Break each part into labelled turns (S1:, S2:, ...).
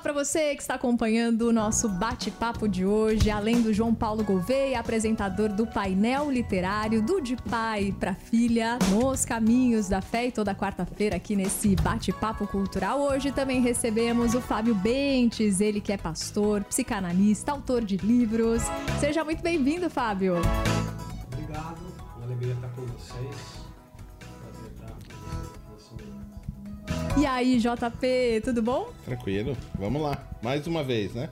S1: para você que está acompanhando o nosso bate-papo de hoje, além do João Paulo Gouveia, apresentador do painel literário do De Pai para Filha, nos caminhos da fé e toda quarta-feira aqui nesse bate-papo cultural. Hoje também recebemos o Fábio Bentes, ele que é pastor, psicanalista, autor de livros. Seja muito bem-vindo, Fábio.
S2: Obrigado, uma alegria estar com vocês.
S1: E aí, JP, tudo bom?
S3: Tranquilo, vamos lá. Mais uma vez, né?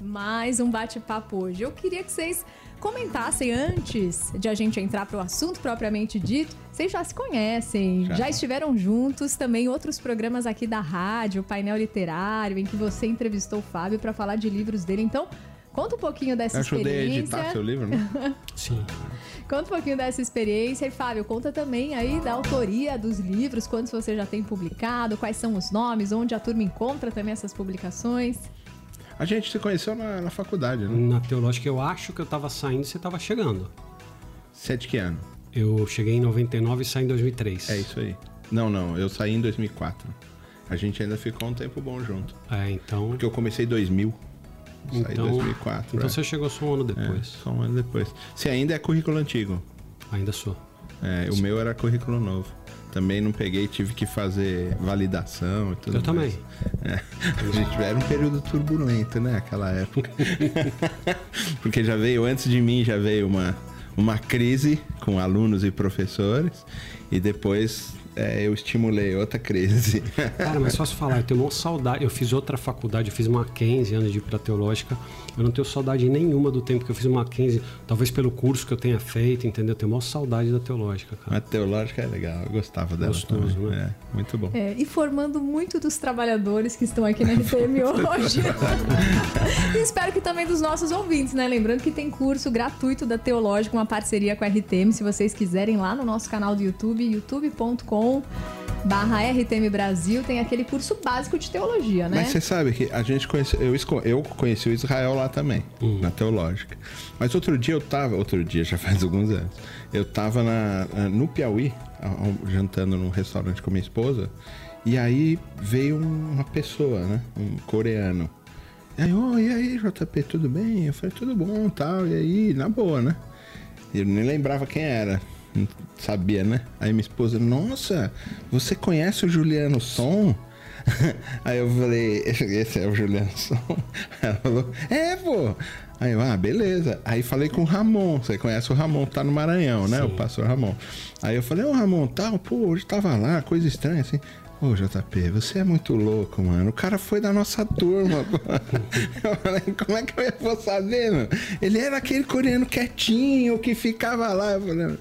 S1: Mais um bate-papo hoje. Eu queria que vocês comentassem antes de a gente entrar para o assunto propriamente dito. Vocês já se conhecem, já. já. estiveram juntos também outros programas aqui da rádio, painel literário, em que você entrevistou o Fábio para falar de livros dele. Então, conta um pouquinho dessa
S3: Eu
S1: ajudei
S3: experiência. a editar seu livro, né?
S2: Sim.
S1: Conta um pouquinho dessa experiência e, Fábio, conta também aí da autoria dos livros, quantos você já tem publicado, quais são os nomes, onde a turma encontra também essas publicações.
S3: A gente se conheceu na, na faculdade, né?
S2: Na teológica, eu acho que eu tava saindo e você tava chegando.
S3: Você é de que ano?
S2: Eu cheguei em 99 e saí em 2003.
S3: É isso aí. Não, não, eu saí em 2004. A gente ainda ficou um tempo bom junto.
S2: É, então.
S3: Porque eu comecei em 2000.
S2: Saí então, 2004. Então é. você chegou só um ano depois. É,
S3: só um ano depois. Você ainda é currículo antigo?
S2: Ainda sou.
S3: É, o meu era currículo novo. Também não peguei, tive que fazer validação e tudo
S2: Eu
S3: mais.
S2: também.
S3: É. A gente era um período turbulento, né? Aquela época. Porque já veio, antes de mim, já veio uma, uma crise com alunos e professores. E depois é, eu estimulei outra crise.
S2: Cara, mas só se falar, eu tenho uma saudade. Eu fiz outra faculdade, eu fiz Mackenzie antes de ir pra teológica. Eu não tenho saudade nenhuma do tempo que eu fiz Mackenzie, talvez pelo curso que eu tenha feito, entendeu? Eu tenho uma saudade da teológica, cara.
S3: A teológica é legal, eu gostava dela.
S2: Gostoso, também.
S3: né? É, muito bom.
S1: É, e formando muito dos trabalhadores que estão aqui na RTM hoje. e espero que também dos nossos ouvintes, né? Lembrando que tem curso gratuito da Teológica, uma parceria com a RTM, se vocês quiserem, lá no nosso canal do YouTube, youtube.com barra RTM Brasil tem aquele curso básico de teologia, né?
S3: Mas você sabe que a gente conhece, eu, eu conheci o Israel lá também, uhum. na teológica. Mas outro dia eu tava, outro dia já faz alguns anos, eu tava na, no Piauí, jantando num restaurante com minha esposa, e aí veio uma pessoa, né? Um coreano. E aí, oh, e aí, JP, tudo bem? Eu falei, tudo bom, tal, e aí, na boa, né? Eu nem lembrava quem era sabia, né? Aí minha esposa, nossa, você conhece o Juliano Som? Aí eu falei, esse é o Juliano Som? Ela falou, é, pô. Aí eu, ah, beleza. Aí falei com o Ramon, você conhece o Ramon, tá no Maranhão, né? Sim. O pastor Ramon. Aí eu falei, ô Ramon, tal, pô, hoje tava lá, coisa estranha assim. Ô JP, você é muito louco, mano. O cara foi da nossa turma. eu falei, como é que eu vou saber, mano? Ele era aquele coreano quietinho que ficava lá. Eu falei,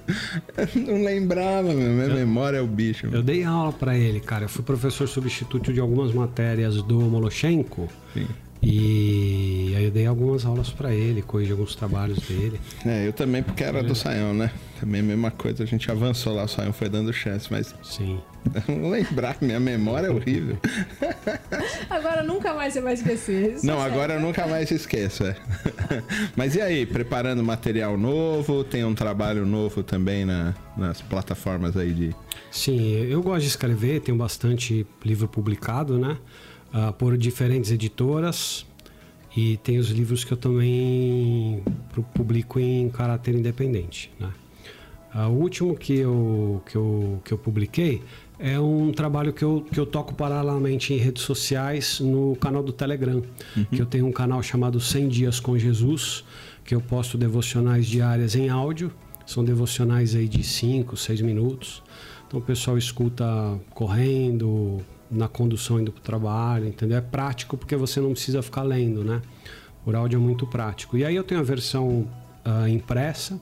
S3: eu não lembrava, meu. Minha eu, memória é o bicho.
S2: Eu dei aula para ele, cara. Eu fui professor substituto de algumas matérias do Moloshenko. Sim. E aí eu dei algumas aulas para ele, corrigi alguns trabalhos dele.
S3: É, eu também, porque era do Saião, né? Também a mesma coisa, a gente avançou lá, o Saião foi dando chance, mas.
S2: Sim.
S3: Não lembrar, minha memória é horrível.
S1: Agora nunca mais você vai esquecer.
S3: Isso Não, é agora eu nunca mais esqueço, é. Mas e aí, preparando material novo? Tem um trabalho novo também na, nas plataformas aí de.
S2: Sim, eu gosto de escrever, tenho bastante livro publicado, né? uh, por diferentes editoras e tem os livros que eu também publico em caráter independente. Né? O último que eu, que, eu, que eu publiquei é um trabalho que eu, que eu toco paralelamente em redes sociais no canal do Telegram, uhum. que eu tenho um canal chamado 100 Dias com Jesus, que eu posto devocionais diárias em áudio, são devocionais aí de 5, 6 minutos. Então o pessoal escuta correndo, na condução indo para o trabalho, entendeu? É prático porque você não precisa ficar lendo, né? O áudio é muito prático. E aí eu tenho a versão uh, impressa,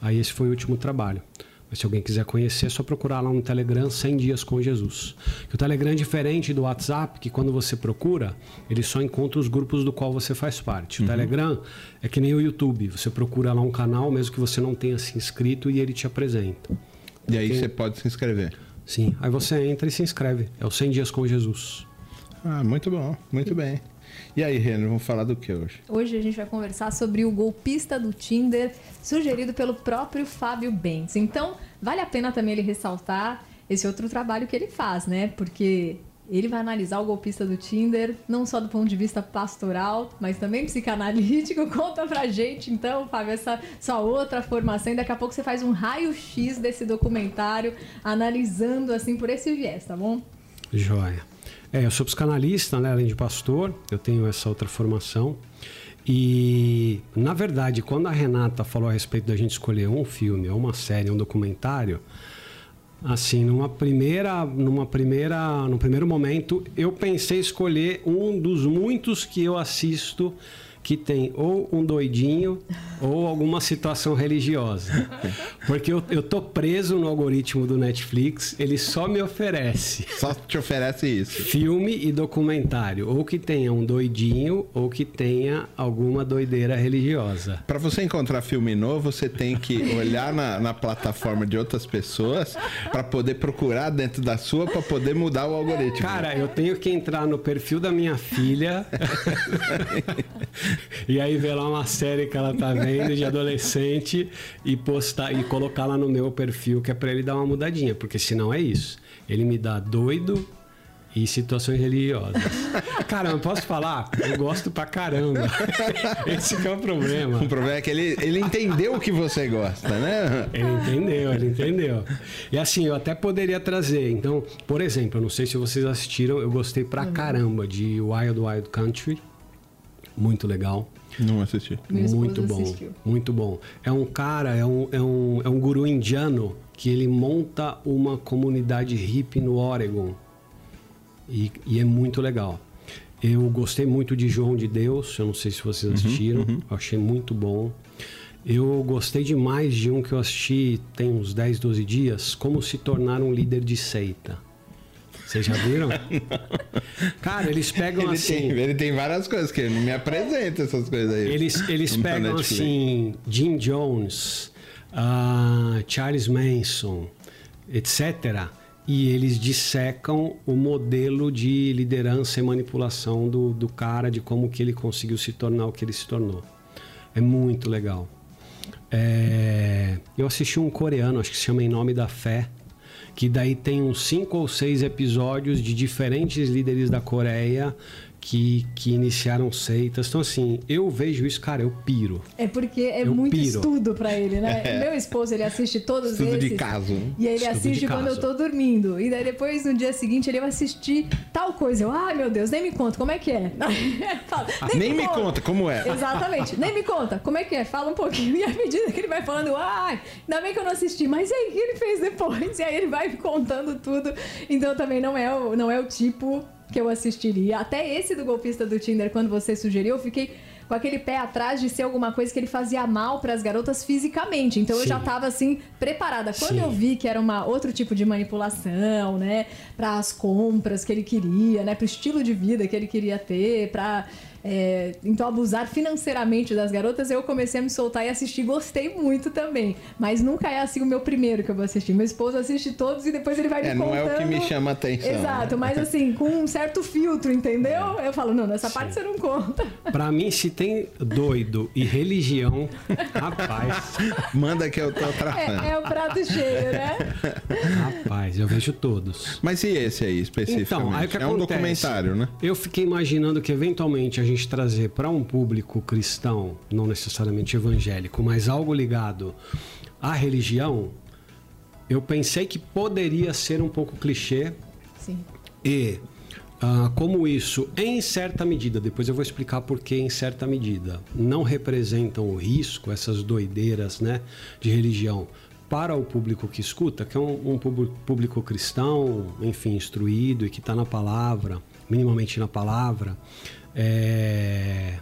S2: aí esse foi o último trabalho. Mas se alguém quiser conhecer, é só procurar lá no Telegram 100 Dias com Jesus. Que o Telegram é diferente do WhatsApp, que quando você procura, ele só encontra os grupos do qual você faz parte. O uhum. Telegram é que nem o YouTube. Você procura lá um canal, mesmo que você não tenha se inscrito, e ele te apresenta.
S3: E aí você pode se inscrever.
S2: Sim, aí você entra e se inscreve. É o 100 Dias com Jesus.
S3: Ah, muito bom, muito bem. E aí, Renan, vamos falar do que hoje?
S1: Hoje a gente vai conversar sobre o golpista do Tinder, sugerido pelo próprio Fábio Bentes. Então, vale a pena também ele ressaltar esse outro trabalho que ele faz, né? Porque Ele vai analisar o golpista do Tinder, não só do ponto de vista pastoral, mas também psicanalítico. Conta pra gente, então, Fábio, essa sua outra formação. E daqui a pouco você faz um raio-x desse documentário, analisando assim por esse viés, tá bom?
S2: Joia. É, eu sou psicanalista, né? Além de pastor, eu tenho essa outra formação. E, na verdade, quando a Renata falou a respeito da gente escolher um filme, ou uma série, um documentário, assim, numa primeira, numa primeira, no primeiro momento, eu pensei escolher um dos muitos que eu assisto que tem ou um doidinho ou alguma situação religiosa. Porque eu, eu tô preso no algoritmo do Netflix, ele só me oferece.
S3: Só te oferece isso.
S2: Filme e documentário. Ou que tenha um doidinho ou que tenha alguma doideira religiosa.
S3: Para você encontrar filme novo, você tem que olhar na, na plataforma de outras pessoas para poder procurar dentro da sua para poder mudar o algoritmo.
S2: Cara, eu tenho que entrar no perfil da minha filha e aí ver lá uma série que ela tá vendo de adolescente e postar e colocar lá no meu perfil que é para ele dar uma mudadinha, porque senão é isso. Ele me dá doido e situações religiosas. Caramba, posso falar? Eu gosto pra caramba. Esse é o problema.
S3: O problema é que ele, ele entendeu o que você gosta, né?
S2: Ele entendeu, ele entendeu. E assim, eu até poderia trazer. Então, por exemplo, eu não sei se vocês assistiram, eu gostei pra caramba de Wild Wild Country. Muito legal.
S3: Não assisti.
S2: Muito bom,
S1: assistiu.
S2: muito bom. É um cara, é um, é, um, é um guru indiano que ele monta uma comunidade hippie no Oregon. E, e é muito legal. Eu gostei muito de João de Deus, eu não sei se vocês assistiram, eu achei muito bom. Eu gostei demais de um que eu assisti tem uns 10, 12 dias, Como se tornar um líder de seita. Vocês já viram? Cara, eles pegam
S3: Ele,
S2: assim.
S3: tem, ele tem várias coisas que ele não me apresenta essas coisas aí.
S2: Eles, eles
S3: Na
S2: pegam assim Jim Jones, ah, Charles Manson, etc. E eles dissecam o modelo de liderança e manipulação do, do cara, de como que ele conseguiu se tornar o que ele se tornou. É muito legal. É, eu assisti um coreano, acho que se chama Em Nome da Fé, que daí tem uns cinco ou seis episódios de diferentes líderes da Coreia que, que iniciaram seitas. Então, assim, eu vejo isso, cara, eu piro.
S1: É porque é
S2: Eu
S1: muito
S2: piro.
S1: estudo pra ele, né? Meu esposo, ele assiste todos
S3: Estudo
S1: esses.
S3: de caso.
S1: E ele
S2: Estudo
S1: assiste quando eu tô dormindo. E daí depois, no dia seguinte, ele vai assistir tal coisa. Eu, ai meu Deus, nem me conta, como é que é? Fala,
S3: Nem me conta como é.
S1: Exatamente, nem me conta, como é que é? Fala um pouquinho. E à medida que ele vai falando, ai, ainda bem que eu não assisti, mas e aí, o que ele fez depois? E aí ele vai contando tudo. Então também não é o, não é o tipo que eu assistiria. Até esse do golpista do Tinder, quando você sugeriu, eu fiquei com aquele pé atrás de ser alguma coisa que ele fazia mal pras garotas fisicamente. Então eu
S2: Sim.
S1: já tava assim preparada. Quando
S2: Sim.
S1: eu vi que era uma outro tipo de manipulação, né, para as compras que ele queria, né, pro estilo de vida que ele queria ter, pra é, então abusar financeiramente das garotas, eu comecei a me soltar e assistir, gostei muito também. Mas nunca é assim o meu primeiro que eu vou assistir. Meu esposo assiste todos e depois ele vai
S3: É,
S1: me
S3: não
S1: contando.
S3: é o que me chama a atenção.
S1: Exato, mas assim, com um certo filtro, entendeu? Eu falo, não, nessa parte você não conta.
S2: Pra mim, se tem doido e religião, rapaz,
S3: Manda que eu tô atrapalhando.
S1: É, é o prato cheio, né?
S2: rapaz, eu vejo todos.
S3: Mas e esse aí, especificamente?
S2: Então, aí o que
S3: é um
S2: acontece?
S3: documentário, né?
S2: Eu fiquei imaginando que eventualmente a gente trazer para um público cristão, não necessariamente evangélico, mas algo ligado à religião, eu pensei que poderia ser um pouco clichê
S1: Sim.
S2: e ah, como isso, em certa medida, depois eu vou explicar por que em certa medida, não representam o risco, essas doideiras né, de religião, para o público que escuta, que é um, um público, público cristão, enfim, instruído e que está na palavra, minimamente na palavra. É,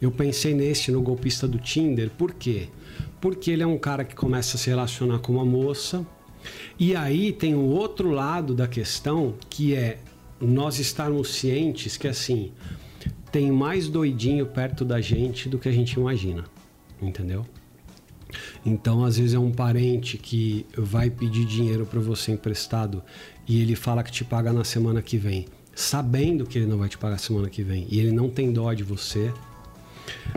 S2: Eu pensei nesse, no golpista do Tinder, por quê? Porque ele é um cara que começa a se relacionar com uma moça, e aí tem o outro lado da questão, que é nós estarmos cientes que assim, tem mais doidinho perto da gente do que a gente imagina, entendeu? Então, às vezes é um parente que vai pedir dinheiro para você emprestado e ele fala que te paga na semana que vem, sabendo que ele não vai te pagar semana que vem, e ele não tem dó de você.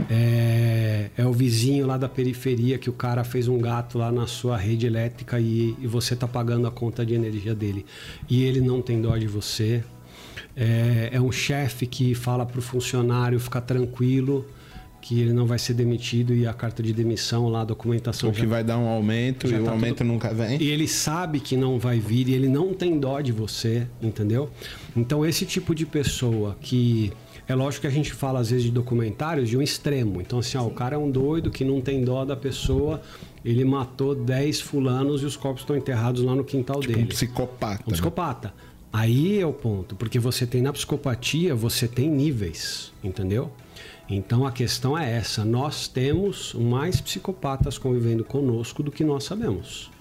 S2: É, é, o vizinho lá da periferia que o cara fez um gato lá na sua rede elétrica e, e você tá pagando a conta de energia dele. E ele não tem dó de você. É, é um chefe que fala para o funcionário ficar tranquilo que ele não vai ser demitido e a carta de demissão lá, a documentação.
S3: O que já, vai dar um aumento e tá o aumento tudo... nunca vem.
S2: E ele sabe que não vai vir e ele não tem dó de você, entendeu? Então, esse tipo de pessoa que. É lógico que a gente fala às vezes de documentários de um extremo. Então, assim, ó, o cara é um doido que não tem dó da pessoa, ele matou 10 fulanos e os corpos estão enterrados lá no quintal
S3: tipo
S2: dele.
S3: Um psicopata.
S2: Um né? psicopata. Aí é o ponto, porque você tem na psicopatia, você tem níveis, entendeu? Então a questão é essa: nós temos mais psicopatas convivendo conosco do que nós sabemos.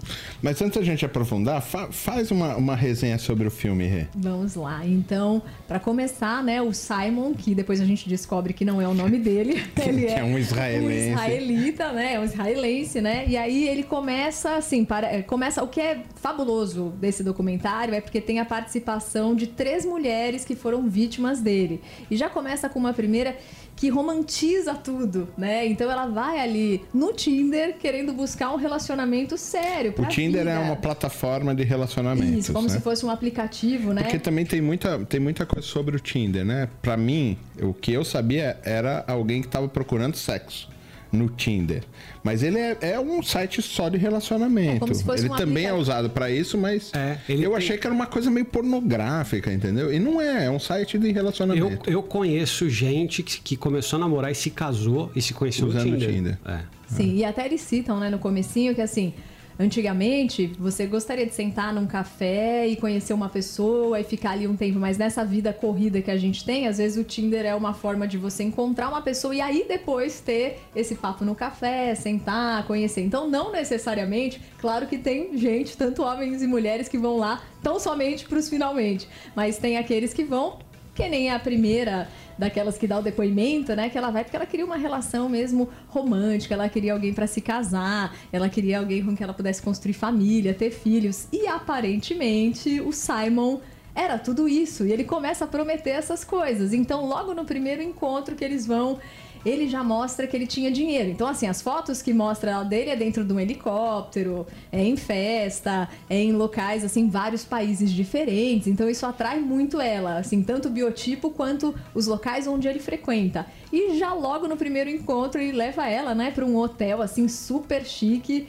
S3: Mas antes da gente aprofundar, fa faz uma, uma resenha sobre o filme, Rê.
S1: Vamos lá. Então, para começar, né, o Simon, que depois a gente descobre que não é o nome dele, ele
S3: é, é um israelense. Um
S1: israelita, né? É um israelense, né? E aí ele começa assim, para, é, começa o que é fabuloso desse documentário é porque tem a participação de três mulheres que foram vítimas dele. E já começa com uma primeira que romantiza tudo, né? Então ela vai ali no Tinder querendo buscar um relacionamento sério.
S3: O Tinder
S1: vida.
S3: é uma plataforma de relacionamento.
S1: Isso, como né? se fosse um aplicativo, né?
S3: Porque também tem muita, tem muita coisa sobre o Tinder, né? Para mim, o que eu sabia era alguém que estava procurando sexo no Tinder. Mas ele é, é um site só de relacionamento. É ele também é usado para isso, mas é, eu tem... achei que era uma coisa meio pornográfica, entendeu? E não é, é um site de relacionamento.
S2: Eu, eu conheço gente que, que começou a namorar e se casou e se conheceu Usando no Tinder. Tinder. É.
S1: Sim, e até eles citam, né, no comecinho que assim, Antigamente, você gostaria de sentar num café e conhecer uma pessoa e ficar ali um tempo, mas nessa vida corrida que a gente tem, às vezes o Tinder é uma forma de você encontrar uma pessoa e aí depois ter esse papo no café, sentar, conhecer. Então, não necessariamente, claro que tem gente, tanto homens e mulheres, que vão lá tão somente para os finalmente, mas tem aqueles que vão, que nem a primeira daquelas que dá o depoimento, né? Que ela vai porque ela queria uma relação mesmo romântica, ela queria alguém para se casar, ela queria alguém com quem ela pudesse construir família, ter filhos. E aparentemente o Simon era tudo isso. E ele começa a prometer essas coisas. Então, logo no primeiro encontro que eles vão ele já mostra que ele tinha dinheiro. Então, assim, as fotos que mostra dele é dentro de um helicóptero, é em festa, é em locais, assim, vários países diferentes. Então, isso atrai muito ela, assim, tanto o biotipo quanto os locais onde ele frequenta. E já logo no primeiro encontro, ele leva ela, né, para um hotel, assim, super chique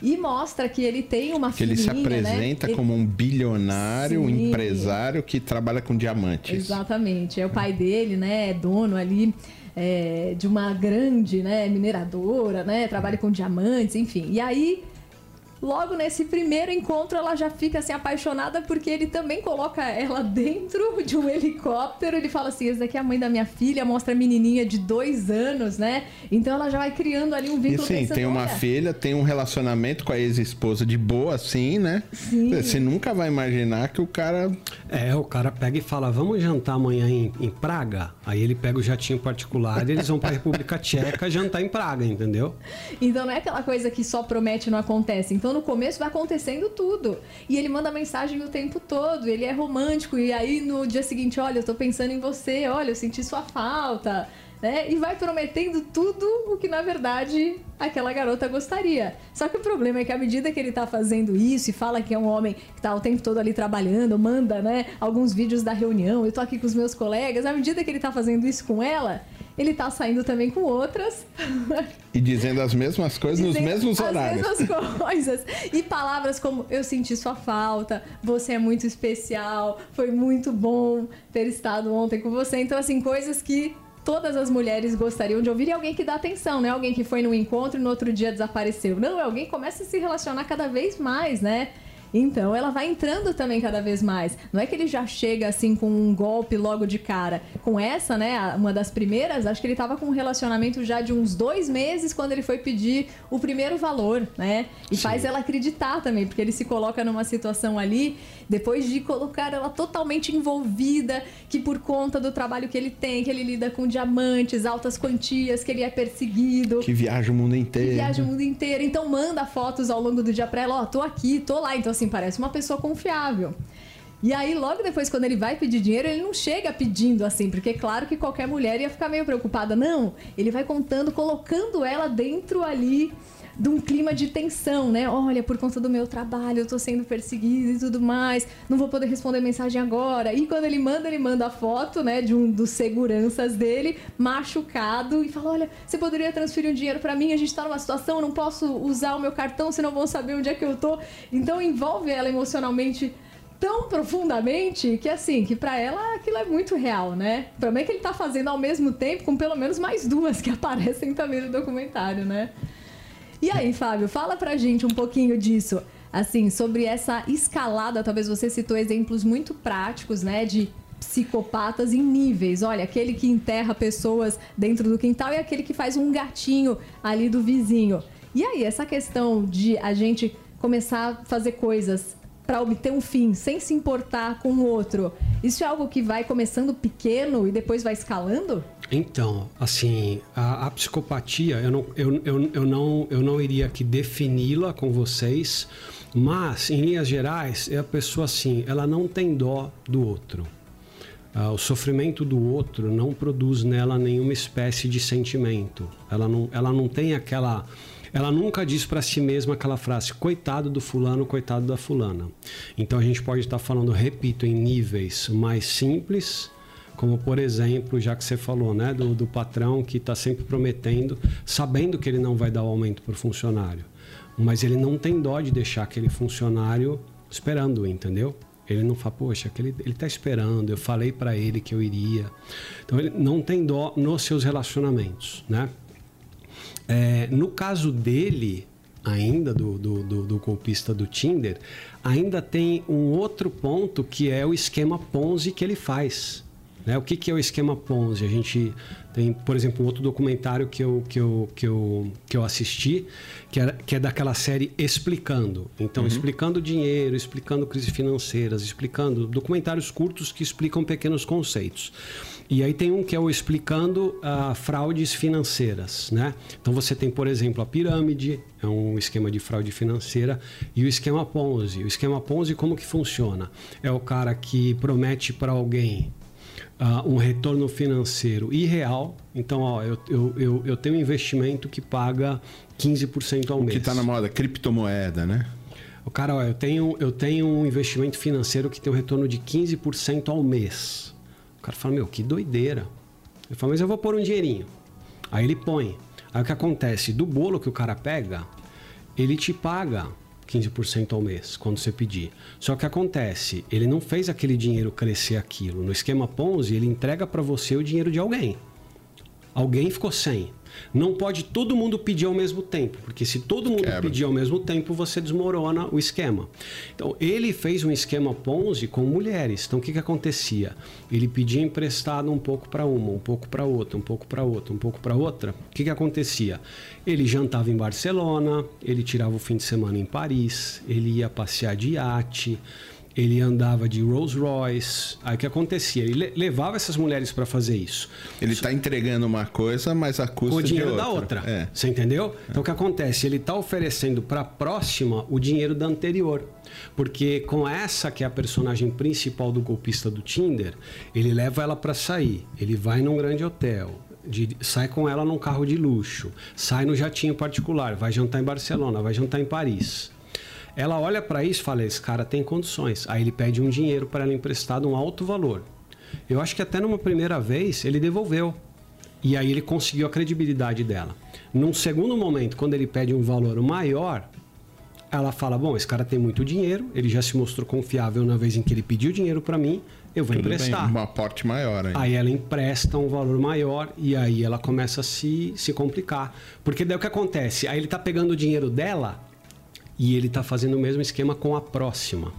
S1: e mostra que ele tem uma
S3: que filhinha, ele se né? apresenta
S1: né?
S3: como um bilionário, Sim. um empresário que trabalha com diamantes.
S1: Exatamente. É o pai dele, né? É dono ali é, de uma grande né, mineradora, né? Trabalha com diamantes, enfim. E aí logo nesse primeiro encontro ela já fica assim apaixonada porque ele também coloca ela dentro de um helicóptero. Ele fala assim: esse daqui é a mãe da minha filha, mostra a menininha de dois anos, né? Então ela já vai criando ali um vínculo.
S3: E sim, tem uma filha, tem um relacionamento com a ex-esposa de boa, assim, né? Sim. Você nunca vai imaginar que o cara.
S2: É, o cara pega e fala: vamos jantar amanhã em, em Praga? Aí ele pega o jatinho particular e eles vão pra República Tcheca jantar em Praga, entendeu?
S1: Então não é aquela coisa que só promete e não acontece. Então no começo vai acontecendo tudo. E ele manda mensagem o tempo todo, ele é romântico. E aí no dia seguinte, olha, eu tô pensando em você, olha, eu senti sua falta. Né? E vai prometendo tudo o que na verdade aquela garota gostaria. Só que o problema é que à medida que ele tá fazendo isso e fala que é um homem que tá o tempo todo ali trabalhando, manda, né, alguns vídeos da reunião, eu tô aqui com os meus colegas, à medida que ele tá fazendo isso com ela, ele tá saindo também com outras.
S3: E dizendo as mesmas coisas nos mesmos horários.
S1: As mesmas coisas. E palavras como eu senti sua falta, você é muito especial, foi muito bom ter estado ontem com você. Então, assim, coisas que todas as mulheres gostariam de ouvir e alguém que dá atenção, né? Alguém que foi no encontro e no outro dia desapareceu. Não, é alguém que começa a se relacionar cada vez mais, né? Então ela vai entrando também cada vez mais. Não é que ele já chega assim com um golpe logo de cara. Com essa, né, uma das primeiras, acho que ele estava com um relacionamento já de uns dois meses quando ele foi pedir o primeiro valor, né? E Sim. faz ela acreditar também, porque ele se coloca numa situação ali, depois de colocar ela totalmente envolvida, que por conta do trabalho que ele tem, que ele lida com diamantes, altas quantias, que ele é perseguido.
S3: Que viaja o mundo inteiro. Que
S1: viaja o mundo inteiro. Então manda fotos ao longo do dia pra ela, ó, oh, tô aqui, tô lá. Então assim, parece uma pessoa confiável. E aí, logo depois, quando ele vai pedir dinheiro, ele não chega pedindo assim, porque é claro que qualquer mulher ia ficar meio preocupada. Não, ele vai contando, colocando ela dentro ali de um clima de tensão, né? Olha, por conta do meu trabalho, eu tô sendo perseguido e tudo mais, não vou poder responder mensagem agora. E quando ele manda, ele manda a foto, né, de um dos seguranças dele, machucado, e fala: Olha, você poderia transferir um dinheiro para mim? A gente tá numa situação, não posso usar o meu cartão, senão vão saber onde é que eu tô. Então envolve ela emocionalmente tão profundamente que assim, que para ela aquilo é muito real, né? O problema é que ele tá fazendo ao mesmo tempo com pelo menos mais duas que aparecem também no documentário, né? E aí, Fábio, fala pra gente um pouquinho disso. Assim, sobre essa escalada, talvez você citou exemplos muito práticos, né, de psicopatas em níveis. Olha, aquele que enterra pessoas dentro do quintal e aquele que faz um gatinho ali do vizinho. E aí, essa questão de a gente começar a fazer coisas para obter um fim, sem se importar com o outro. Isso é algo que vai começando pequeno e depois vai escalando?
S2: Então, assim, a, a psicopatia, eu não, eu, eu, eu, não, eu não iria aqui defini-la com vocês, mas, em linhas gerais, é a pessoa assim, ela não tem dó do outro. Uh, o sofrimento do outro não produz nela nenhuma espécie de sentimento. Ela não, ela não tem aquela ela nunca diz para si mesma aquela frase: coitado do fulano, coitado da fulana. Então a gente pode estar falando, repito, em níveis mais simples, como por exemplo, já que você falou, né, do, do patrão que está sempre prometendo, sabendo que ele não vai dar o aumento para o funcionário, mas ele não tem dó de deixar aquele funcionário esperando, entendeu? Ele não fala, poxa, aquele, ele está esperando, eu falei para ele que eu iria. Então ele não tem dó nos seus relacionamentos, né? É, no caso dele, ainda do, do, do, do, golpista do Tinder, ainda tem um outro ponto que é o esquema Ponzi que ele faz. Né? O que, que é o esquema Ponzi? A gente tem, por exemplo, um outro documentário que eu, que eu, que eu, que eu assisti, que é, que é daquela série Explicando. Então, uhum. explicando dinheiro, explicando crises financeiras, explicando documentários curtos que explicam pequenos conceitos. E aí tem um que é o explicando uh, fraudes financeiras, né? Então você tem, por exemplo, a pirâmide, é um esquema de fraude financeira, e o esquema Ponzi. O esquema Ponzi como que funciona? É o cara que promete para alguém uh, um retorno financeiro irreal. Então, ó, eu, eu, eu, eu tenho um investimento que paga 15% ao
S3: o
S2: mês.
S3: Que está na moda, criptomoeda, né?
S2: O cara, ó, eu tenho, eu tenho um investimento financeiro que tem um retorno de 15% ao mês cara fala, meu, que doideira. Ele fala, mas eu vou pôr um dinheirinho. Aí ele põe. Aí o que acontece? Do bolo que o cara pega, ele te paga 15% ao mês quando você pedir. Só que acontece, ele não fez aquele dinheiro crescer aquilo. No esquema Ponzi, ele entrega para você o dinheiro de alguém. Alguém ficou sem. Não pode todo mundo pedir ao mesmo tempo, porque se todo mundo Quebra. pedir ao mesmo tempo, você desmorona o esquema. Então, ele fez um esquema Ponzi com mulheres. Então, o que, que acontecia? Ele pedia emprestado um pouco para uma, um pouco para outra, um pouco para outra, um pouco para outra. O que, que acontecia? Ele jantava em Barcelona, ele tirava o fim de semana em Paris, ele ia passear de iate ele andava de Rolls Royce. Aí o que acontecia? Ele levava essas mulheres para fazer isso.
S3: Ele está entregando uma coisa, mas a custa
S2: o dinheiro
S3: de
S2: da outra. É. Você entendeu? É. Então o que acontece? Ele está oferecendo para a próxima o dinheiro da anterior. Porque com essa que é a personagem principal do golpista do Tinder, ele leva ela para sair. Ele vai num grande hotel, de, sai com ela num carro de luxo, sai no jatinho particular, vai jantar em Barcelona, vai jantar em Paris. Ela olha para isso e fala: esse cara tem condições. Aí ele pede um dinheiro para ela emprestado, um alto valor. Eu acho que até numa primeira vez ele devolveu. E aí ele conseguiu a credibilidade dela. Num segundo momento, quando ele pede um valor maior, ela fala: Bom, esse cara tem muito dinheiro, ele já se mostrou confiável na vez em que ele pediu dinheiro para mim, eu vou Tudo emprestar.
S3: Bem, um aporte maior. Aí.
S2: aí ela empresta um valor maior e aí ela começa a se, se complicar. Porque daí o que acontece? Aí ele tá pegando o dinheiro dela e ele está fazendo o mesmo esquema com a próxima.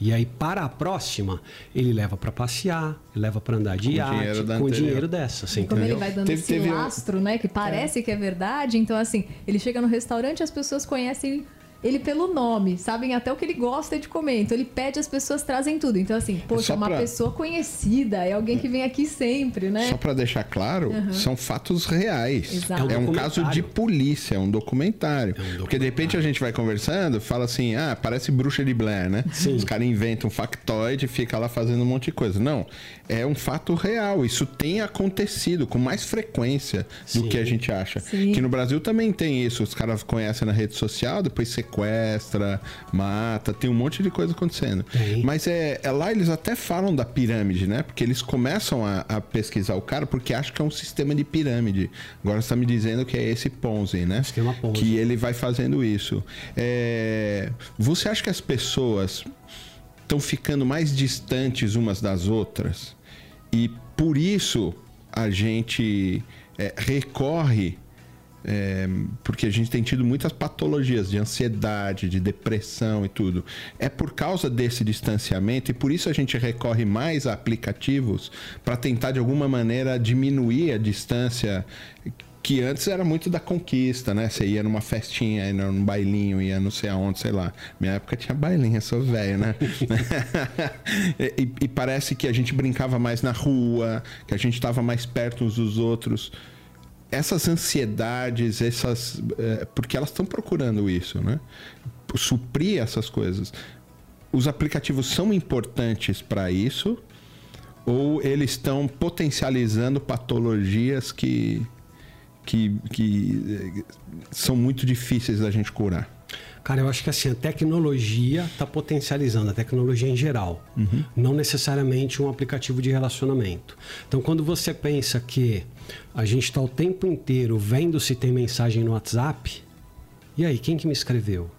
S2: E aí, para a próxima, ele leva para passear, leva para andar de com iate, dinheiro com dinheiro dessa. Assim,
S1: Como ele vai dando teve, esse lastro, um... né? Que parece é. que é verdade. Então, assim, ele chega no restaurante, as pessoas conhecem ele pelo nome, sabem até o que ele gosta de comer. Então ele pede, as pessoas trazem tudo. Então, assim, poxa, é uma pra... pessoa conhecida, é alguém que vem aqui sempre, né?
S3: Só para deixar claro, uhum. são fatos reais. Exato. É um, é um caso de polícia, é um documentário. É um documentário. Porque de repente a gente vai conversando, fala assim, ah, parece bruxa de Blair, né? Sim. Os caras inventam um factoide e fica lá fazendo um monte de coisa. Não, é um fato real. Isso tem acontecido com mais frequência do Sim. que a gente acha. Sim. Que no Brasil também tem isso. Os caras conhecem na rede social, depois sequestra, mata, tem um monte de coisa acontecendo. Mas é, é, lá eles até falam da pirâmide, né? Porque eles começam a, a pesquisar o cara porque acham que é um sistema de pirâmide. Agora você está me dizendo que é esse Ponzi, né? Esquema Ponzi. Que ele vai fazendo isso. É... Você acha que as pessoas estão ficando mais distantes umas das outras e por isso a gente é, recorre é, porque a gente tem tido muitas patologias de ansiedade, de depressão e tudo. É por causa desse distanciamento e por isso a gente recorre mais a aplicativos para tentar de alguma maneira diminuir a distância que antes era muito da conquista, né? Você ia numa festinha, ia num bailinho, ia não sei aonde, sei lá. Minha época tinha bailinho, sou velho, né? e, e, parece que a gente brincava mais na rua, que a gente estava mais perto uns dos outros essas ansiedades, essas. É, porque elas estão procurando isso, né? Suprir essas coisas. Os aplicativos são importantes para isso ou eles estão potencializando patologias que, que, que é, são muito difíceis da gente curar?
S2: Cara, eu acho que assim, a tecnologia está potencializando, a tecnologia em geral, uhum. não necessariamente um aplicativo de relacionamento. Então, quando você pensa que a gente está o tempo inteiro vendo se tem mensagem no WhatsApp, e aí, quem que me escreveu?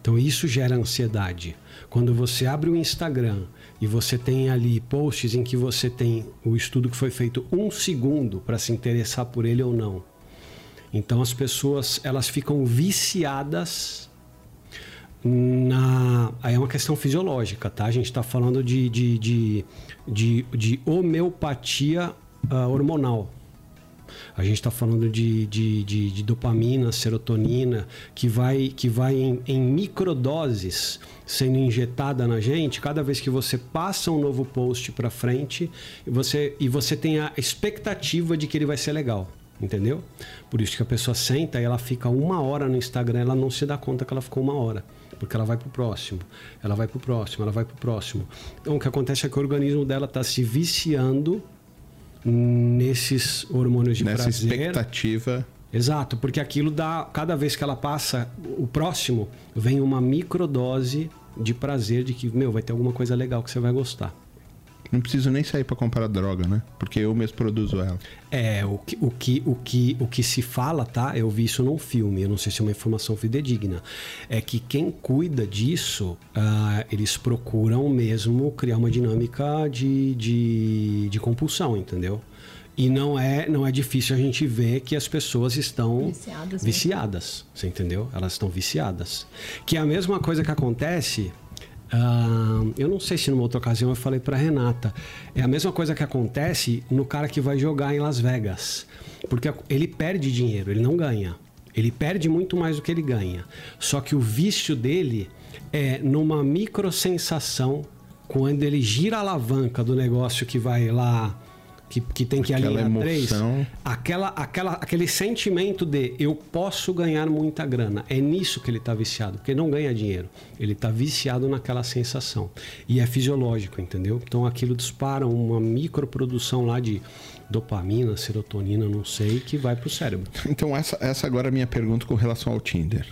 S2: Então, isso gera ansiedade. Quando você abre o Instagram e você tem ali posts em que você tem o estudo que foi feito um segundo para se interessar por ele ou não. Então, as pessoas elas ficam viciadas na, aí é uma questão fisiológica, tá? A gente está falando de, de, de, de, de homeopatia uh, hormonal. A gente está falando de, de, de, de, dopamina, serotonina, que vai, que vai em, em microdoses sendo injetada na gente cada vez que você passa um novo post para frente você, e você tem a expectativa de que ele vai ser legal. Entendeu? Por isso que a pessoa senta e ela fica uma hora no Instagram, ela não se dá conta que ela ficou uma hora porque ela vai para o próximo, ela vai para o próximo, ela vai para o próximo. Então o que acontece é que o organismo dela está se viciando nesses hormônios de
S3: Nessa
S2: prazer.
S3: expectativa.
S2: Exato, porque aquilo dá, cada vez que ela passa o próximo, vem uma microdose de prazer de que, meu, vai ter alguma coisa legal que você vai gostar.
S3: Não preciso nem sair para comprar droga, né? Porque eu mesmo produzo ela.
S2: É, o que, o, que, o, que, o que se fala, tá? Eu vi isso num filme, eu não sei se é uma informação fidedigna. É que quem cuida disso, uh, eles procuram mesmo criar uma dinâmica de, de, de compulsão, entendeu? E não é, não é difícil a gente ver que as pessoas estão viciadas, né? viciadas você entendeu? Elas estão viciadas. Que é a mesma coisa que acontece Uh, eu não sei se numa outra ocasião eu falei para Renata. É a mesma coisa que acontece no cara que vai jogar em Las Vegas. Porque ele perde dinheiro, ele não ganha. Ele perde muito mais do que ele ganha. Só que o vício dele é numa micro sensação quando ele gira a alavanca do negócio que vai lá que, que tem que aquela alinhar emoção. três, aquela, aquela, aquele sentimento de eu posso ganhar muita grana. É nisso que ele está viciado, porque não ganha dinheiro. Ele está viciado naquela sensação. E é fisiológico, entendeu? Então aquilo dispara uma microprodução lá de dopamina, serotonina, não sei, que vai para o cérebro.
S3: Então essa, essa agora é a minha pergunta com relação ao Tinder.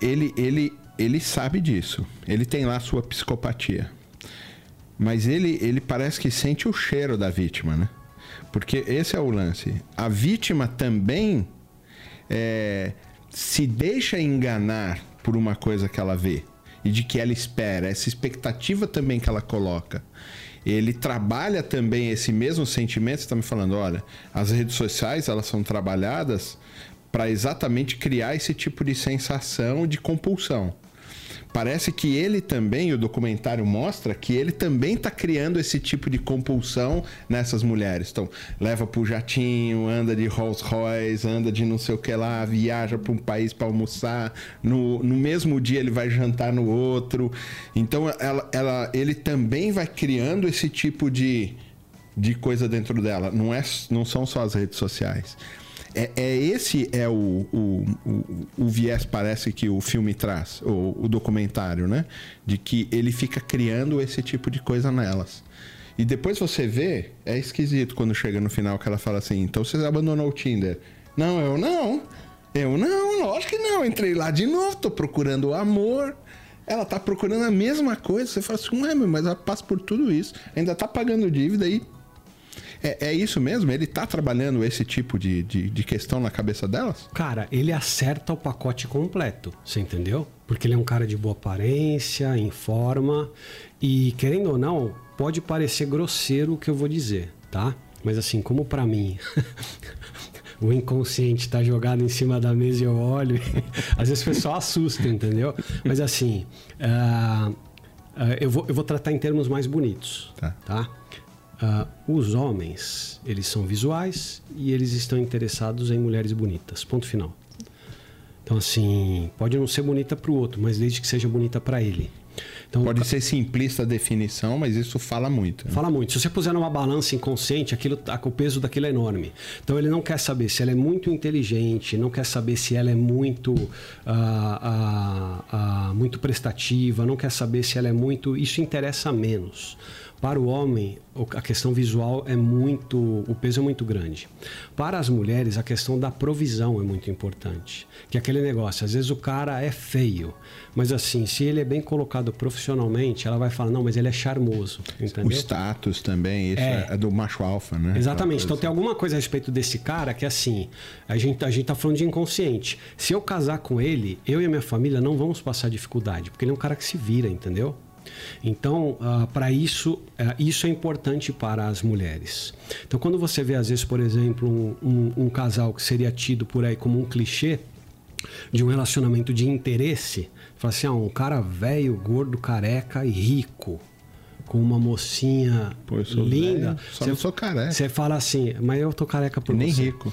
S3: Ele, ele, ele sabe disso. Ele tem lá a sua psicopatia mas ele, ele parece que sente o cheiro da vítima, né? Porque esse é o lance. A vítima também é, se deixa enganar por uma coisa que ela vê e de que ela espera, essa expectativa também que ela coloca. Ele trabalha também esse mesmo sentimento. Você está me falando, olha, as redes sociais elas são trabalhadas para exatamente criar esse tipo de sensação de compulsão. Parece que ele também, o documentário mostra que ele também está criando esse tipo de compulsão nessas mulheres. Então, leva pro jatinho, anda de Rolls Royce, anda de não sei o que lá, viaja para um país para almoçar, no, no mesmo dia ele vai jantar no outro. Então, ela, ela, ele também vai criando esse tipo de, de coisa dentro dela. Não, é, não são só as redes sociais. É, é esse é o, o, o, o, viés, parece que o filme traz, o, o documentário, né? De que ele fica criando esse tipo de coisa nelas. E depois você vê, é esquisito quando chega no final que ela fala assim: então você abandonou o Tinder? Não, eu não. Eu não, lógico que não. Entrei lá de novo, tô procurando o amor. Ela tá procurando a mesma coisa. Você fala assim, ué, mas ela passa por tudo isso. Ainda tá pagando dívida e é, é isso mesmo? Ele tá trabalhando esse tipo de, de, de, questão na cabeça delas?
S2: Cara, ele acerta o pacote completo, você entendeu? Porque ele é um cara de boa aparência, em forma. E, querendo ou não, pode parecer grosseiro o que eu vou dizer, tá? Mas assim, como para mim. o inconsciente está jogado em cima da mesa e eu olho. às vezes o pessoal assusta, entendeu? Mas assim, uh, uh, eu, vou, eu vou tratar em termos mais bonitos. Tá. tá? Uh, os homens, eles são visuais e eles estão interessados em mulheres bonitas. Ponto final. Então, assim, pode não ser bonita para o outro, mas desde que seja bonita para ele.
S3: Então, Pode ser simplista a definição, mas isso fala muito.
S2: Né? Fala muito. Se você puser numa balança inconsciente, aquilo, o peso daquilo é enorme. Então ele não quer saber se ela é muito inteligente, não quer saber se ela é muito, uh, uh, muito prestativa, não quer saber se ela é muito. Isso interessa menos. Para o homem, a questão visual é muito, o peso é muito grande. Para as mulheres, a questão da provisão é muito importante. Que é aquele negócio, às vezes o cara é feio, mas assim, se ele é bem colocado profissionalmente, ela vai falar, não, mas ele é charmoso, entendeu? O
S3: status também, isso é, é do macho alfa, né?
S2: Exatamente. Então tem alguma coisa a respeito desse cara que assim, a gente, a gente tá falando de inconsciente. Se eu casar com ele, eu e a minha família não vamos passar dificuldade, porque ele é um cara que se vira, entendeu? Então, uh, para isso, uh, isso é importante para as mulheres. Então, quando você vê, às vezes, por exemplo, um, um, um casal que seria tido por aí como um clichê de um relacionamento de interesse, fala assim: ah, um cara velho, gordo, careca e rico com uma mocinha Pô, linda. Velho,
S3: só cê, não sou careca.
S2: Você fala assim, mas eu tô careca por
S3: Nem
S2: você.
S3: Nem rico.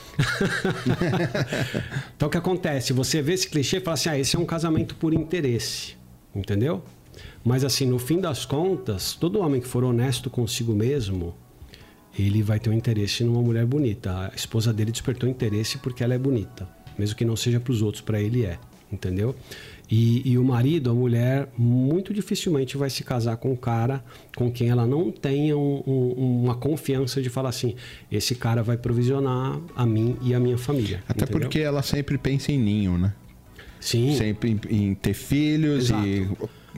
S2: então o que acontece? Você vê esse clichê e fala assim, ah, esse é um casamento por interesse. Entendeu? Mas assim, no fim das contas, todo homem que for honesto consigo mesmo, ele vai ter um interesse numa mulher bonita. A esposa dele despertou interesse porque ela é bonita, mesmo que não seja para os outros, para ele é, entendeu? E, e, o marido, a mulher, muito dificilmente vai se casar com um cara com quem ela não tenha um, um, uma confiança de falar assim: esse cara vai provisionar a mim e a minha família.
S3: Até entendeu? porque ela sempre pensa em ninho, né?
S2: Sim.
S3: Sempre em, em ter filhos Exato. e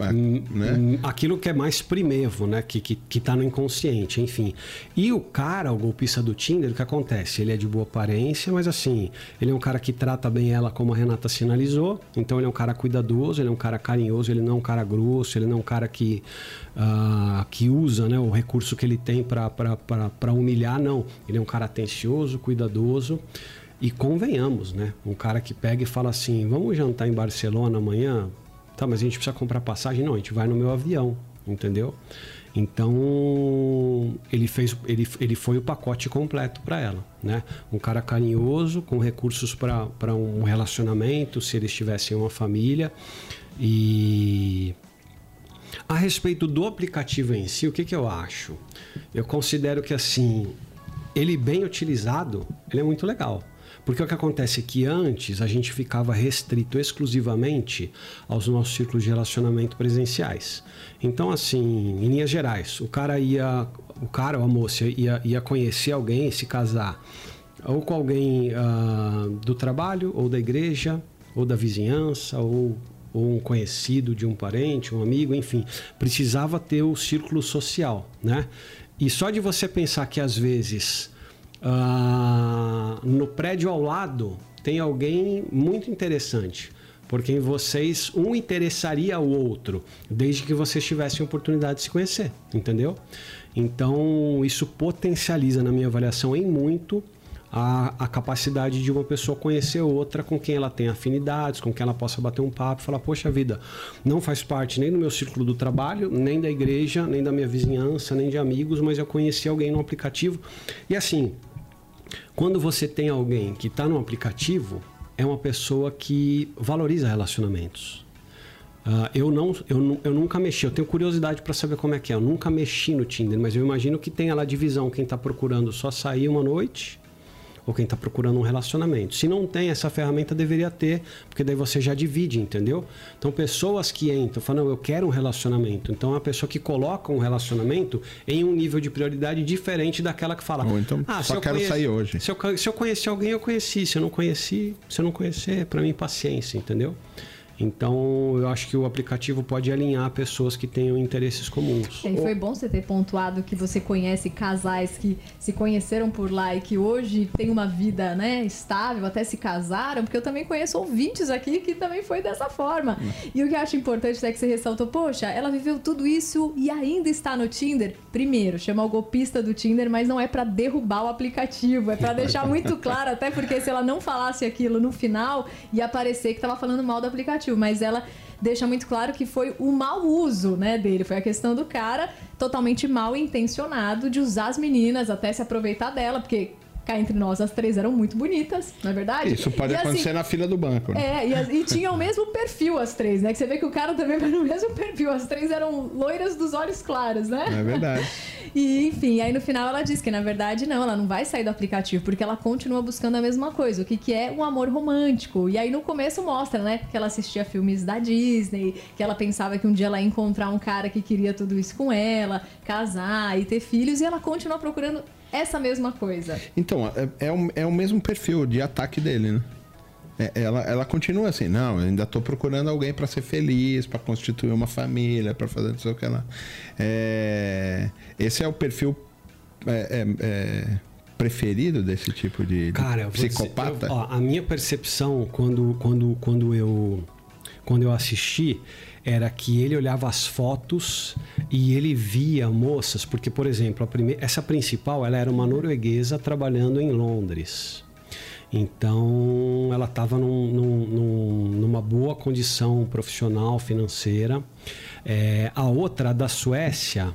S3: né?
S2: Aquilo que é mais primevo, né? Que, que, que tá no inconsciente, enfim. E o cara, o golpista do Tinder, o que acontece? Ele é de boa aparência, mas assim, ele é um cara que trata bem ela como a Renata sinalizou. Então ele é um cara cuidadoso, ele é um cara carinhoso, ele não é um cara grosso, ele não é um cara que, uh, que usa né, o recurso que ele tem para humilhar, não. Ele é um cara atencioso, cuidadoso. E convenhamos, né? Um cara que pega e fala assim: vamos jantar em Barcelona amanhã? Tá, mas a gente precisa comprar passagem? Não, a gente vai no meu avião, entendeu? Então, ele fez ele, ele foi o pacote completo para ela, né? Um cara carinhoso, com recursos para um relacionamento, se eles tivessem uma família. E a respeito do aplicativo em si, o que, que eu acho? Eu considero que assim, ele bem utilizado, ele é muito legal. Porque o que acontece é que antes a gente ficava restrito exclusivamente aos nossos círculos de relacionamento presenciais. Então, assim, em linhas gerais, o cara ia, o cara ou a moça ia, ia conhecer alguém, se casar, ou com alguém uh, do trabalho, ou da igreja, ou da vizinhança, ou ou um conhecido de um parente, um amigo, enfim, precisava ter o círculo social, né? E só de você pensar que às vezes Uh, no prédio ao lado tem alguém muito interessante, porque em vocês um interessaria ao outro, desde que vocês tivessem oportunidade de se conhecer, entendeu? Então isso potencializa, na minha avaliação, em muito a, a, capacidade de uma pessoa conhecer outra com quem ela tem afinidades, com quem ela possa bater um papo e falar, poxa vida, não faz parte nem do meu círculo do trabalho, nem da igreja, nem da minha vizinhança, nem de amigos, mas eu conheci alguém no aplicativo. E assim, quando você tem alguém que está no aplicativo, é uma pessoa que valoriza relacionamentos. Uh, eu, não, eu, eu nunca mexi, eu tenho curiosidade para saber como é que é. Eu nunca mexi no Tinder, mas eu imagino que tenha lá divisão quem está procurando só sair uma noite ou quem está procurando um relacionamento. Se não tem, essa ferramenta deveria ter, porque daí você já divide, entendeu? Então, pessoas que entram, falam, eu quero um relacionamento. Então, é a pessoa que coloca um relacionamento em um nível de prioridade diferente daquela que fala,
S3: ou então, ah, só quero conheço, sair hoje.
S2: Se eu, se eu conheci alguém, eu conheci. Se eu não conheci, se eu não conhecer, para mim, paciência, entendeu? Então, eu acho que o aplicativo pode alinhar pessoas que tenham interesses comuns.
S1: E foi bom você ter pontuado que você conhece casais que se conheceram por lá e que hoje têm uma vida né, estável, até se casaram, porque eu também conheço ouvintes aqui que também foi dessa forma. Hum. E o que eu acho importante é que você ressaltou, poxa, ela viveu tudo isso e ainda está no Tinder. Primeiro, chama o golpista do Tinder, mas não é para derrubar o aplicativo, é para deixar muito claro, até porque se ela não falasse aquilo no final, ia aparecer que estava falando mal do aplicativo mas ela deixa muito claro que foi o mau uso, né, dele. Foi a questão do cara totalmente mal intencionado de usar as meninas até se aproveitar dela, porque cá entre nós, as três eram muito bonitas, não é verdade?
S3: Isso pode e, assim, acontecer assim, na fila do banco,
S1: né? É, e, e tinham o mesmo perfil as três, né? Que você vê que o cara também vai no mesmo perfil. As três eram loiras dos olhos claros, né?
S3: É verdade.
S1: E, enfim, aí no final ela diz que, na verdade, não, ela não vai sair do aplicativo, porque ela continua buscando a mesma coisa. O que, que é um amor romântico. E aí no começo mostra, né? Que ela assistia filmes da Disney, que ela pensava que um dia ela ia encontrar um cara que queria tudo isso com ela, casar e ter filhos, e ela continua procurando essa mesma coisa.
S3: Então, é, é, o, é o mesmo perfil de ataque dele, né? É, ela, ela continua assim, não, eu ainda estou procurando alguém para ser feliz, para constituir uma família, para fazer não sei o que lá. É, esse é o perfil é, é, é preferido desse tipo de,
S2: Cara,
S3: de psicopata?
S2: Dizer, eu, ó, a minha percepção quando, quando, quando, eu, quando eu assisti era que ele olhava as fotos e ele via moças, porque, por exemplo, a primeira, essa principal ela era uma norueguesa trabalhando em Londres. Então, ela estava num, num, numa boa condição profissional, financeira. É, a outra, da Suécia,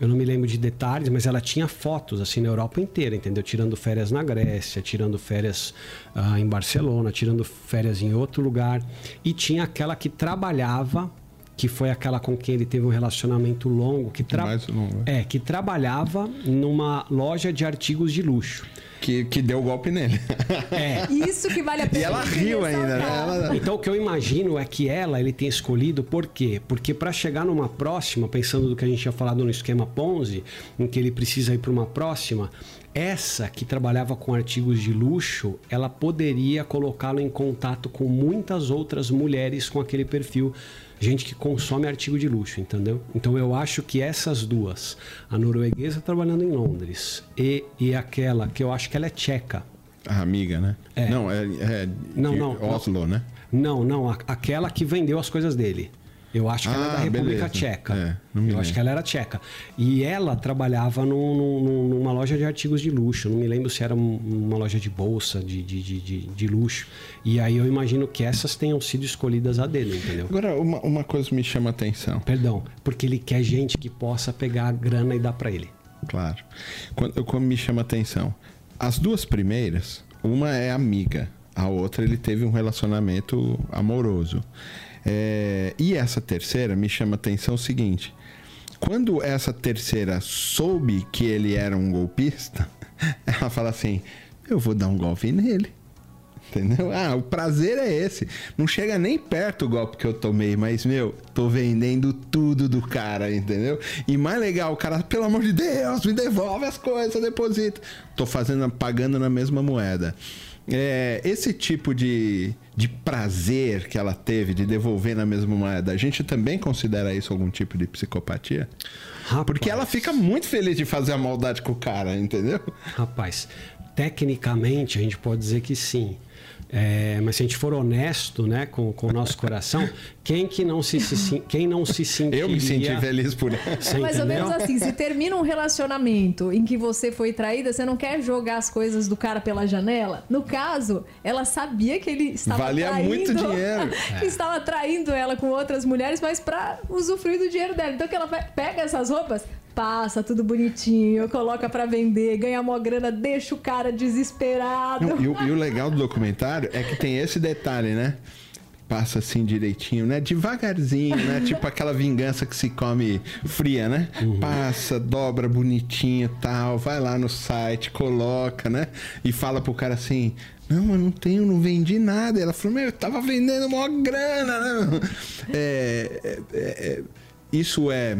S2: eu não me lembro de detalhes, mas ela tinha fotos assim na Europa inteira, entendeu? Tirando férias na Grécia, tirando férias uh, em Barcelona, tirando férias em outro lugar. E tinha aquela que trabalhava que foi aquela com quem ele teve um relacionamento longo, que, tra... longo, é. é, que trabalhava numa loja de artigos de luxo.
S3: Que, que deu o golpe nele.
S1: É. Isso que vale a pena.
S3: E ela riu ainda, né? Ela...
S2: Então o que eu imagino é que ela ele tem escolhido por quê? Porque para chegar numa próxima, pensando do que a gente tinha falado no esquema Ponzi, em que ele precisa ir para uma próxima, essa que trabalhava com artigos de luxo, ela poderia colocá-lo em contato com muitas outras mulheres com aquele perfil gente que consome artigo de luxo, entendeu? Então eu acho que essas duas, a norueguesa trabalhando em Londres e, e aquela que eu acho que ela é tcheca.
S3: A amiga, né?
S2: É.
S3: Não, é, é não, não, Oslo, né?
S2: Não, não, aquela que vendeu as coisas dele. Eu acho que ah, ela é da ah, República beleza. Tcheca. É, eu lembro. acho que ela era tcheca. E ela trabalhava num, num, numa loja de artigos de luxo. Não me lembro se era uma loja de bolsa de, de, de, de, de luxo. E aí eu imagino que essas tenham sido escolhidas a dele, entendeu?
S3: Agora, uma, uma coisa me chama a atenção.
S2: Perdão, porque ele quer gente que possa pegar a grana e dar para ele.
S3: Claro. Quando, quando me chama a atenção, as duas primeiras, uma é amiga, a outra ele teve um relacionamento amoroso. É, e essa terceira me chama atenção o seguinte: quando essa terceira soube que ele era um golpista, ela fala assim: eu vou dar um golpe nele. Entendeu? Ah, o prazer é esse. Não chega nem perto o golpe que eu tomei, mas, meu, tô vendendo tudo do cara, entendeu? E mais legal, o cara, pelo amor de Deus, me devolve as coisas, deposita. Tô fazendo, pagando na mesma moeda. É, esse tipo de, de prazer que ela teve de devolver na mesma moeda, a gente também considera isso algum tipo de psicopatia? Rapaz. Porque ela fica muito feliz de fazer a maldade com o cara, entendeu?
S2: Rapaz, tecnicamente, a gente pode dizer que sim. É, mas se a gente for honesto né, com, com o nosso coração, quem que não se, se quem não se sentiria...
S3: Eu me senti feliz por
S1: ela. É mais ou menos assim, se termina um relacionamento em que você foi traída, você não quer jogar as coisas do cara pela janela? No caso, ela sabia que ele estava
S3: Valia
S1: traindo,
S3: muito dinheiro.
S1: que estava traindo ela com outras mulheres, mas para usufruir do dinheiro dela. Então que ela pega essas roupas, passa tudo bonitinho, coloca para vender, ganha uma grana, deixa o cara desesperado.
S3: Não, e, o, e o legal do documentário é que tem esse detalhe, né? Passa assim direitinho, né? Devagarzinho, né? tipo aquela vingança que se come fria, né? Uhum. Passa, dobra bonitinho tal, vai lá no site, coloca, né? E fala pro cara assim: Não, mas não tenho, não vendi nada. Ela falou: Meu, eu tava vendendo maior grana, né? É, é, é, isso é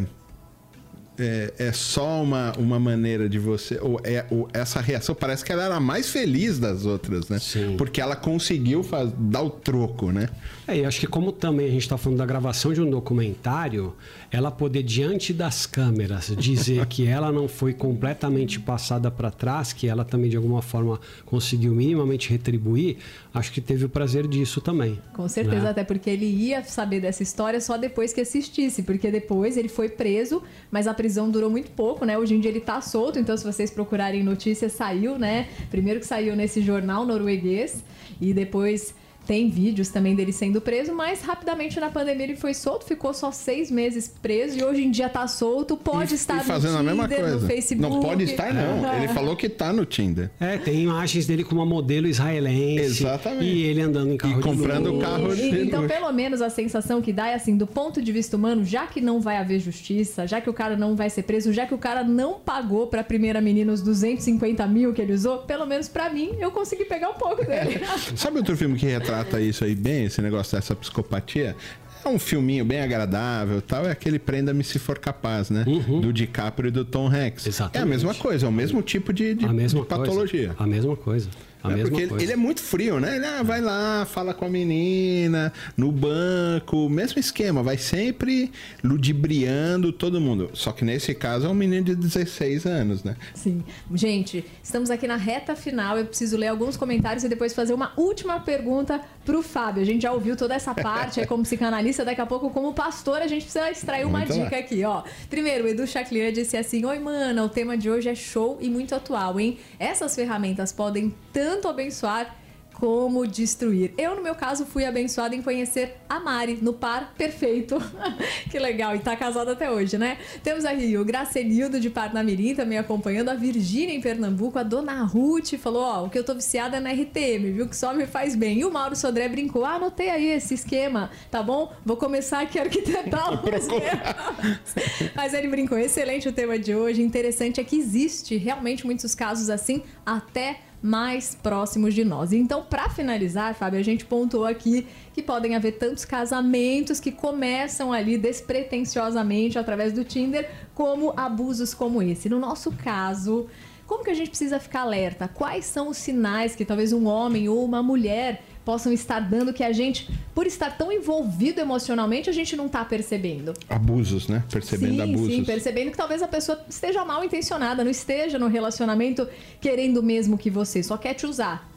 S3: é, é, só uma, uma maneira de você. Ou, é, ou essa reação parece que ela era mais feliz das outras, né? Sim. Porque ela conseguiu faz, dar o troco, né?
S2: É, e acho que como também a gente está falando da gravação de um documentário, ela poder, diante das câmeras, dizer que ela não foi completamente passada para trás, que ela também de alguma forma conseguiu minimamente retribuir, acho que teve o prazer disso também.
S1: Com certeza, né? até porque ele ia saber dessa história só depois que assistisse, porque depois ele foi preso, mas a prisão durou muito pouco, né? Hoje em dia ele tá solto, então se vocês procurarem notícias, saiu, né? Primeiro que saiu nesse jornal norueguês e depois tem vídeos também dele sendo preso, mas rapidamente na pandemia ele foi solto, ficou só seis meses preso e hoje em dia tá solto, pode
S3: e,
S1: estar
S3: e fazendo
S1: no Tinder,
S3: a mesma coisa.
S1: no Facebook.
S3: Não pode estar, não. Ele falou que tá no Tinder.
S2: É, tem imagens dele com uma modelo israelense.
S3: Exatamente.
S2: E ele andando em carro
S3: e comprando o carro
S1: e, Então, pelo menos a sensação que dá é assim, do ponto de vista humano, já que não vai haver justiça, já que o cara não vai ser preso, já que o cara não pagou pra primeira menina os 250 mil que ele usou, pelo menos pra mim, eu consegui pegar um pouco dele.
S3: É. Sabe outro filme que retrata isso aí bem? esse negócio dessa psicopatia, é um filminho bem agradável tal. É aquele Prenda-me se for capaz, né? Uhum. Do DiCaprio e do Tom Hanks.
S2: Exatamente.
S3: É a mesma coisa, é o mesmo tipo de, de, de patologia.
S2: Coisa. A mesma coisa. A
S3: é
S2: mesma
S3: porque
S2: coisa.
S3: Ele, é muito frio, né? Ele ah, vai lá, fala com a menina, no banco, mesmo esquema, vai sempre ludibriando todo mundo. Só que nesse caso é um menino de 16 anos, né?
S1: Sim. Gente, estamos aqui na reta final. Eu preciso ler alguns comentários e depois fazer uma última pergunta pro Fábio. A gente já ouviu toda essa parte aí como psicanalista, daqui a pouco, como pastor, a gente precisa extrair uma muito dica lá. aqui, ó. Primeiro, o Edu Chaclian disse assim: Oi, mana, o tema de hoje é show e muito atual, hein? Essas ferramentas podem tanto tanto abençoar como destruir. Eu, no meu caso, fui abençoada em conhecer a Mari no par perfeito. que legal, e tá casada até hoje, né? Temos aqui o Gracelildo de Parnamirim também acompanhando, a Virgínia em Pernambuco, a Dona Ruth falou: Ó, o que eu tô viciada é na RTM, viu? Que só me faz bem. E o Mauro Sodré brincou: Ah, anotei aí esse esquema, tá bom? Vou começar aqui a arquitetar o esquema. Mas ele brincou: excelente o tema de hoje. Interessante é que existe realmente muitos casos assim, até mais próximos de nós. Então, para finalizar, Fábio, a gente pontuou aqui que podem haver tantos casamentos que começam ali despretensiosamente através do Tinder, como abusos como esse. No nosso caso, como que a gente precisa ficar alerta? Quais são os sinais que talvez um homem ou uma mulher possam estar dando que a gente, por estar tão envolvido emocionalmente, a gente não está percebendo.
S3: Abusos, né? Percebendo
S1: sim,
S3: abusos.
S1: Sim, percebendo que talvez a pessoa esteja mal intencionada, não esteja no relacionamento querendo o mesmo que você, só quer te usar.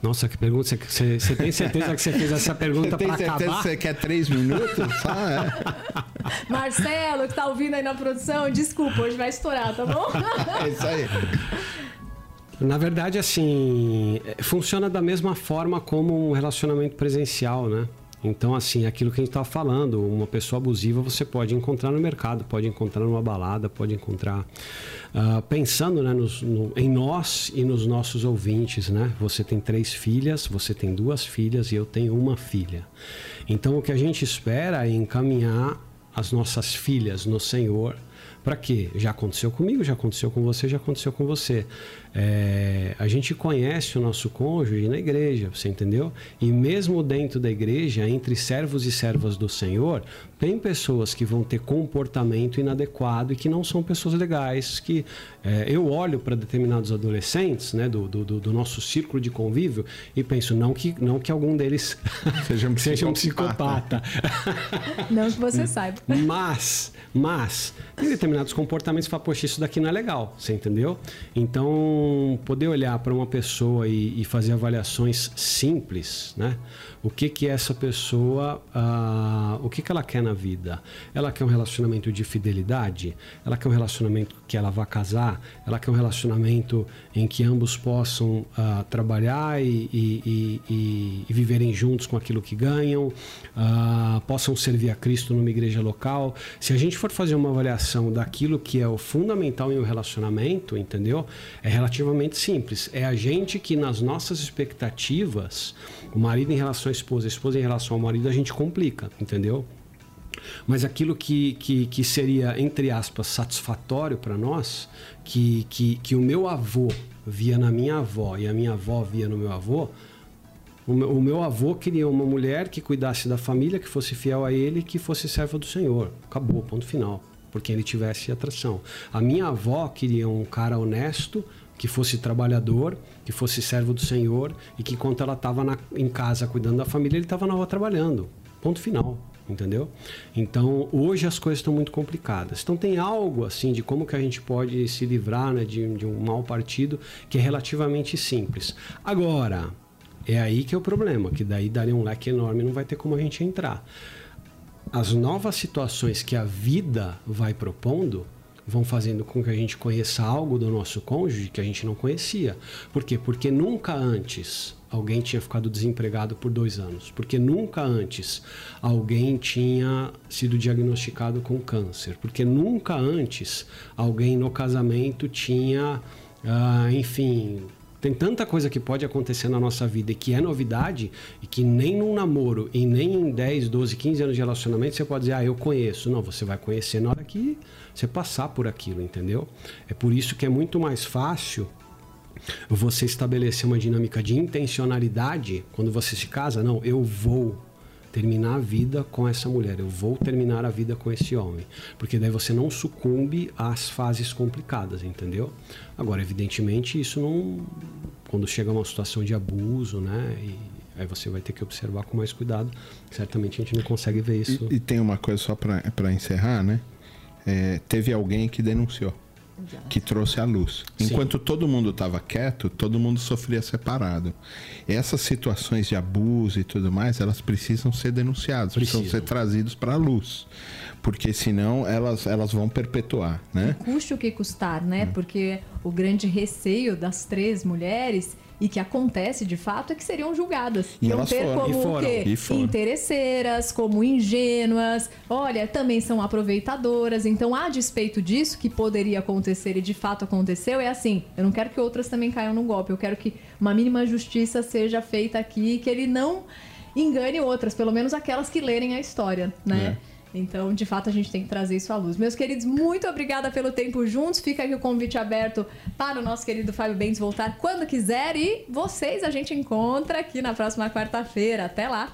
S2: Nossa, que pergunta. Você, você tem certeza que você fez essa pergunta para acabar? Tem certeza que
S3: você quer três minutos? Só, é.
S1: Marcelo, que tá ouvindo aí na produção, desculpa, hoje vai estourar, tá bom?
S3: é isso aí.
S2: Na verdade, assim, é, funciona da mesma forma como um relacionamento presencial, né? Então, assim, aquilo que a gente estava falando, uma pessoa abusiva você pode encontrar no mercado, pode encontrar numa balada, pode encontrar. Uh, pensando né, nos, no, em nós e nos nossos ouvintes, né? Você tem três filhas, você tem duas filhas e eu tenho uma filha. Então, o que a gente espera é encaminhar as nossas filhas no Senhor. Para quê? Já aconteceu comigo, já aconteceu com você, já aconteceu com você. É, a gente conhece o nosso cônjuge na igreja, você entendeu? E mesmo dentro da igreja, entre servos e servas do Senhor, tem pessoas que vão ter comportamento inadequado e que não são pessoas legais. Que é, eu olho para determinados adolescentes, né, do, do, do, nosso círculo de convívio e penso não que não que algum deles seja um psicopata. seja um psicopata.
S1: Não que você saiba.
S2: Mas, mas tem determinados comportamentos que fala, poxa, isso daqui não é legal, você entendeu? Então Poder olhar para uma pessoa e, e, fazer avaliações simples, né? O que que essa pessoa, uh, o que que ela quer na vida? Ela quer um relacionamento de fidelidade? Ela quer um relacionamento que ela vá casar? Ela quer um relacionamento em que ambos possam uh, trabalhar e, e, e, viverem juntos com aquilo que ganham? Uh, possam servir a Cristo numa igreja local? Se a gente for fazer uma avaliação daquilo que é o fundamental em um relacionamento, entendeu? É relativamente simples. É a gente que nas nossas expectativas, o marido em relação à esposa, a esposa em relação ao marido, a gente complica, entendeu? Mas aquilo que, que, que seria, entre aspas, satisfatório para nós, que, que, que o meu avô via na minha avó e a minha avó via no meu avô, o meu, o meu, avô queria uma mulher que cuidasse da família, que fosse fiel a ele, que fosse serva do Senhor. Acabou, ponto final porque ele tivesse atração. A minha avó queria um cara honesto, que fosse trabalhador, que fosse servo do Senhor e que enquanto ela estava em casa cuidando da família, ele estava na rua trabalhando. Ponto final, entendeu? Então, hoje as coisas estão muito complicadas. Então, tem algo assim de como que a gente pode se livrar né, de, de um mau partido que é relativamente simples. Agora, é aí que é o problema, que daí daria um leque enorme, não vai ter como a gente entrar as novas situações que a vida vai propondo vão fazendo com que a gente conheça algo do nosso cônjuge que a gente não conhecia. Por quê? Porque nunca antes alguém tinha ficado desempregado por dois anos. Porque nunca antes alguém tinha sido diagnosticado com câncer. Porque nunca antes alguém no casamento tinha, ah, enfim, tem tanta coisa que pode acontecer na nossa vida e que é novidade e que nem num namoro e nem em 10, 12, 15 anos de relacionamento você pode dizer, ah, eu conheço. Não, você vai conhecer na hora que você passar por aquilo, entendeu? É por isso que é muito mais fácil você estabelecer uma dinâmica de intencionalidade quando você se casa. Não, eu vou terminar a vida com essa mulher, eu vou terminar a vida com esse homem. Porque daí você não sucumbe às fases complicadas, entendeu? Agora, evidentemente, isso não. Quando chega uma situação de abuso, né? E aí você vai ter que observar com mais cuidado. Certamente a gente não consegue ver isso.
S3: E, e tem uma coisa só para encerrar, né? É, teve alguém que denunciou que trouxe a luz. Enquanto Sim. todo mundo estava quieto, todo mundo sofria separado. Essas situações de abuso e tudo mais, elas precisam ser denunciadas, precisam, precisam ser trazidas para a luz, porque senão elas, elas vão perpetuar, né?
S1: Custe o que custar, né? Hum. Porque o grande receio das três mulheres e que acontece de fato é que seriam julgadas.
S3: E Iam ter foram,
S1: como
S3: foram,
S1: o quê? Interesseiras, como ingênuas, olha, também são aproveitadoras. Então, a despeito disso, que poderia acontecer e de fato aconteceu, é assim: eu não quero que outras também caiam no golpe, eu quero que uma mínima justiça seja feita aqui, que ele não engane outras, pelo menos aquelas que lerem a história, né? É. Então, de fato, a gente tem que trazer isso à luz. Meus queridos, muito obrigada pelo tempo juntos. Fica aqui o convite aberto para o nosso querido Fábio Bentes voltar quando quiser. E vocês a gente encontra aqui na próxima quarta-feira. Até lá!